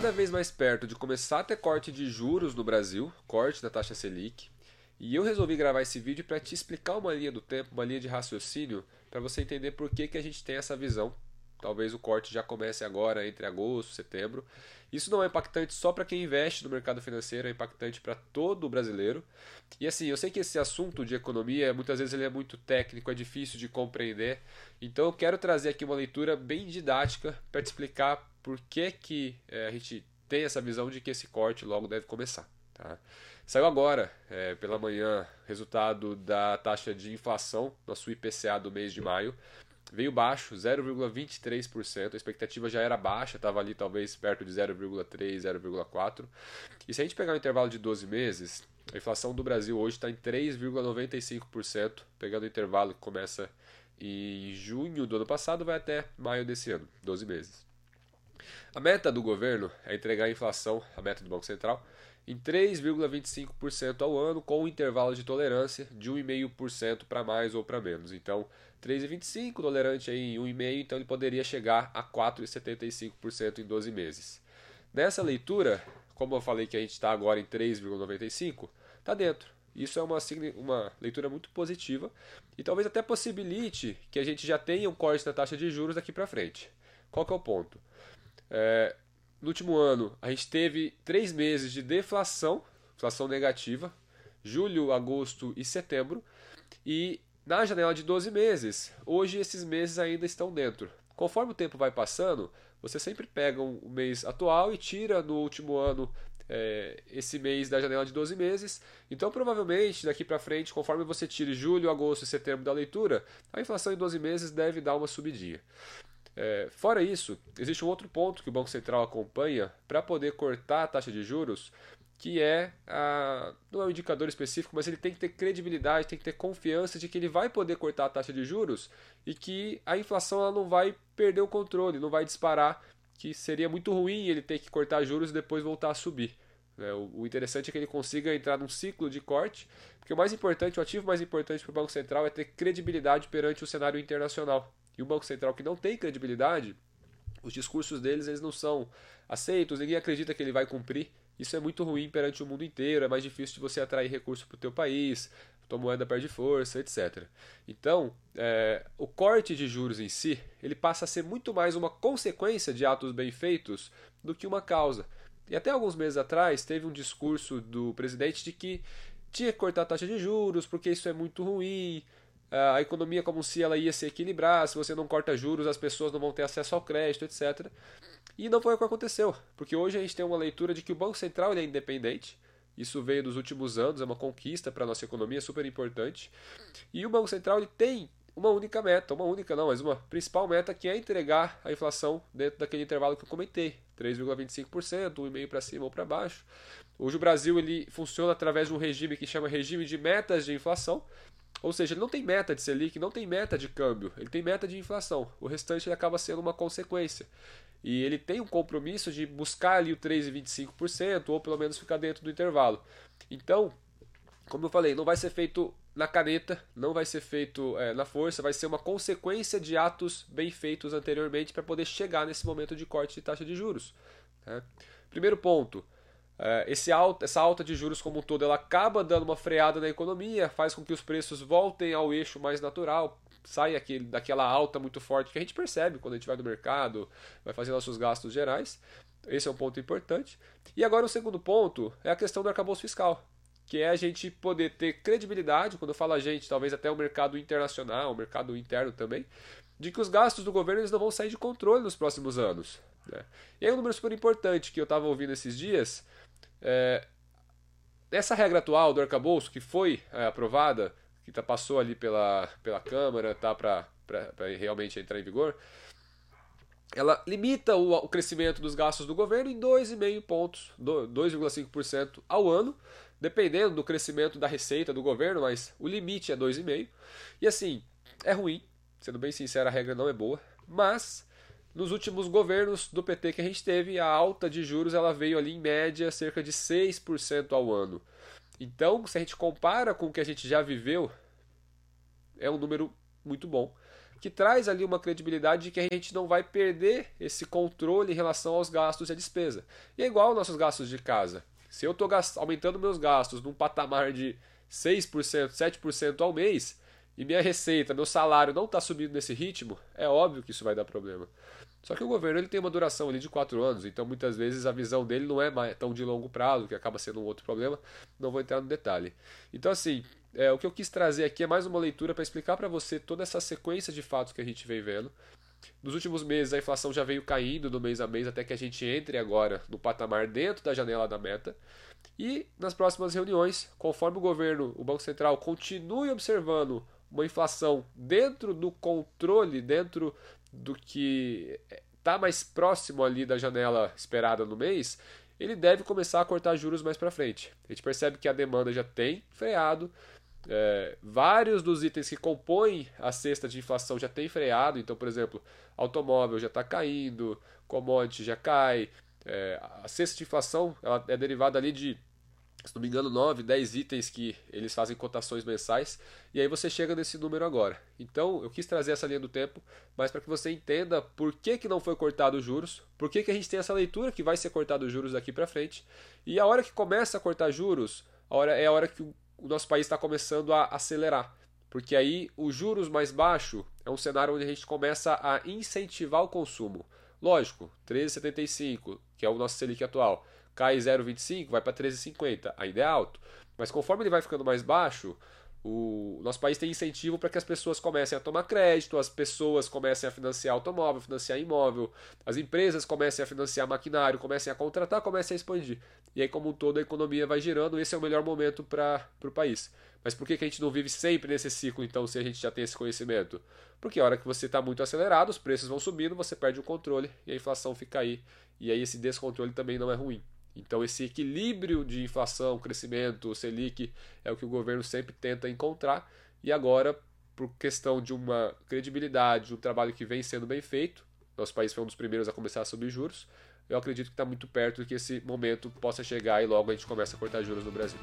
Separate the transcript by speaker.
Speaker 1: cada vez mais perto de começar a ter corte de juros no Brasil, corte da taxa Selic, e eu resolvi gravar esse vídeo para te explicar uma linha do tempo, uma linha de raciocínio, para você entender por que, que a gente tem essa visão. Talvez o corte já comece agora, entre agosto e setembro. Isso não é impactante só para quem investe no mercado financeiro, é impactante para todo o brasileiro. E assim, eu sei que esse assunto de economia, muitas vezes ele é muito técnico, é difícil de compreender. Então eu quero trazer aqui uma leitura bem didática para te explicar por que, que é, a gente tem essa visão de que esse corte logo deve começar. Tá? Saiu agora, é, pela manhã, resultado da taxa de inflação, nosso IPCA do mês de maio. Veio baixo, 0,23%. A expectativa já era baixa, estava ali talvez perto de 0,3%, 0,4%. E se a gente pegar o intervalo de 12 meses, a inflação do Brasil hoje está em 3,95%, pegando o intervalo que começa em junho do ano passado, vai até maio desse ano, 12 meses. A meta do governo é entregar a inflação, a meta do Banco Central, em 3,25% ao ano, com um intervalo de tolerância de 1,5% para mais ou para menos. Então, 3,25% tolerante aí em 1,5%, então ele poderia chegar a 4,75% em 12 meses. Nessa leitura, como eu falei que a gente está agora em 3,95%, está dentro. Isso é uma, uma leitura muito positiva e talvez até possibilite que a gente já tenha um corte na taxa de juros daqui para frente. Qual que é o ponto? É, no último ano, a gente teve três meses de deflação, inflação negativa, julho, agosto e setembro, e na janela de 12 meses, hoje esses meses ainda estão dentro. Conforme o tempo vai passando, você sempre pega um mês atual e tira no último ano é, esse mês da janela de 12 meses. Então, provavelmente, daqui para frente, conforme você tire julho, agosto e setembro da leitura, a inflação em 12 meses deve dar uma subidinha. É, fora isso, existe um outro ponto que o Banco Central acompanha para poder cortar a taxa de juros, que é a, não é um indicador específico, mas ele tem que ter credibilidade, tem que ter confiança de que ele vai poder cortar a taxa de juros e que a inflação ela não vai perder o controle, não vai disparar, que seria muito ruim ele ter que cortar juros e depois voltar a subir. É, o interessante é que ele consiga entrar num ciclo de corte, porque o mais importante, o ativo mais importante para o Banco Central é ter credibilidade perante o cenário internacional. E o Banco Central que não tem credibilidade, os discursos deles eles não são aceitos, ninguém acredita que ele vai cumprir. Isso é muito ruim perante o mundo inteiro, é mais difícil de você atrair recursos para o teu país, tua moeda perde força, etc. Então, é, o corte de juros em si, ele passa a ser muito mais uma consequência de atos bem feitos do que uma causa. E até alguns meses atrás teve um discurso do presidente de que tinha que cortar a taxa de juros porque isso é muito ruim, a economia como se ela ia se equilibrar, se você não corta juros, as pessoas não vão ter acesso ao crédito, etc. E não foi o que aconteceu, porque hoje a gente tem uma leitura de que o Banco Central é independente, isso veio dos últimos anos, é uma conquista para a nossa economia super importante. E o Banco Central ele tem uma única meta, uma única não, mas uma principal meta que é entregar a inflação dentro daquele intervalo que eu comentei, 3,25%, 1,5 para cima ou para baixo. Hoje o Brasil ele funciona através de um regime que chama regime de metas de inflação, ou seja, ele não tem meta de Selic, não tem meta de câmbio, ele tem meta de inflação. O restante ele acaba sendo uma consequência. E ele tem um compromisso de buscar ali o 3,25% ou pelo menos ficar dentro do intervalo. Então, como eu falei, não vai ser feito na caneta, não vai ser feito é, na força, vai ser uma consequência de atos bem feitos anteriormente para poder chegar nesse momento de corte de taxa de juros. Né? Primeiro ponto, esse alta, essa alta de juros como um todo ela acaba dando uma freada na economia, faz com que os preços voltem ao eixo mais natural, sai aquele, daquela alta muito forte que a gente percebe quando a gente vai no mercado, vai fazer nossos gastos gerais. Esse é um ponto importante. E agora o segundo ponto é a questão do arcabouço fiscal, que é a gente poder ter credibilidade, quando eu falo a gente, talvez até o mercado internacional, o mercado interno também, de que os gastos do governo eles não vão sair de controle nos próximos anos. Né? E aí um número super importante que eu estava ouvindo esses dias é, essa regra atual do arcabouço, que foi é, aprovada, que tá, passou ali pela, pela Câmara, tá para realmente entrar em vigor, ela limita o, o crescimento dos gastos do governo em 2,5 pontos, 2,5% ao ano, dependendo do crescimento da receita do governo, mas o limite é 2,5%. E assim, é ruim, sendo bem sincero, a regra não é boa, mas nos últimos governos do PT que a gente teve, a alta de juros ela veio ali em média cerca de 6% ao ano. Então, se a gente compara com o que a gente já viveu, é um número muito bom. que traz ali uma credibilidade de que a gente não vai perder esse controle em relação aos gastos e à despesa. E é igual aos nossos gastos de casa. Se eu estou aumentando meus gastos num patamar de 6%, 7% ao mês, e minha receita, meu salário não está subindo nesse ritmo, é óbvio que isso vai dar problema. Só que o governo ele tem uma duração ali de quatro anos, então muitas vezes a visão dele não é tão de longo prazo, que acaba sendo um outro problema. Não vou entrar no detalhe. Então, assim, é, o que eu quis trazer aqui é mais uma leitura para explicar para você toda essa sequência de fatos que a gente vem vendo. Nos últimos meses a inflação já veio caindo do mês a mês até que a gente entre agora no patamar dentro da janela da meta. E nas próximas reuniões, conforme o governo, o Banco Central continue observando uma inflação dentro do controle, dentro do que está mais próximo ali da janela esperada no mês, ele deve começar a cortar juros mais para frente. A gente percebe que a demanda já tem freado, é, vários dos itens que compõem a cesta de inflação já tem freado, então, por exemplo, automóvel já está caindo, commodity já cai, é, a cesta de inflação ela é derivada ali de se não me engano, 9, 10 itens que eles fazem cotações mensais, e aí você chega nesse número agora. Então, eu quis trazer essa linha do tempo, mas para que você entenda por que, que não foi cortado os juros, por que, que a gente tem essa leitura que vai ser cortado os juros daqui para frente, e a hora que começa a cortar juros, a hora, é a hora que o, o nosso país está começando a acelerar. Porque aí os juros mais baixo é um cenário onde a gente começa a incentivar o consumo. Lógico, 13,75, que é o nosso Selic atual cai 0,25, vai para 13,50, ainda é alto. Mas conforme ele vai ficando mais baixo, o nosso país tem incentivo para que as pessoas comecem a tomar crédito, as pessoas comecem a financiar automóvel, financiar imóvel, as empresas comecem a financiar maquinário, comecem a contratar, comecem a expandir. E aí, como um todo, a economia vai girando, esse é o melhor momento para o país. Mas por que, que a gente não vive sempre nesse ciclo, então, se a gente já tem esse conhecimento? Porque a hora que você está muito acelerado, os preços vão subindo, você perde o controle e a inflação fica aí. E aí esse descontrole também não é ruim. Então, esse equilíbrio de inflação, crescimento, Selic, é o que o governo sempre tenta encontrar. E agora, por questão de uma credibilidade, de um trabalho que vem sendo bem feito, nosso país foi um dos primeiros a começar a subir juros. Eu acredito que está muito perto de que esse momento possa chegar e logo a gente começa a cortar juros no Brasil.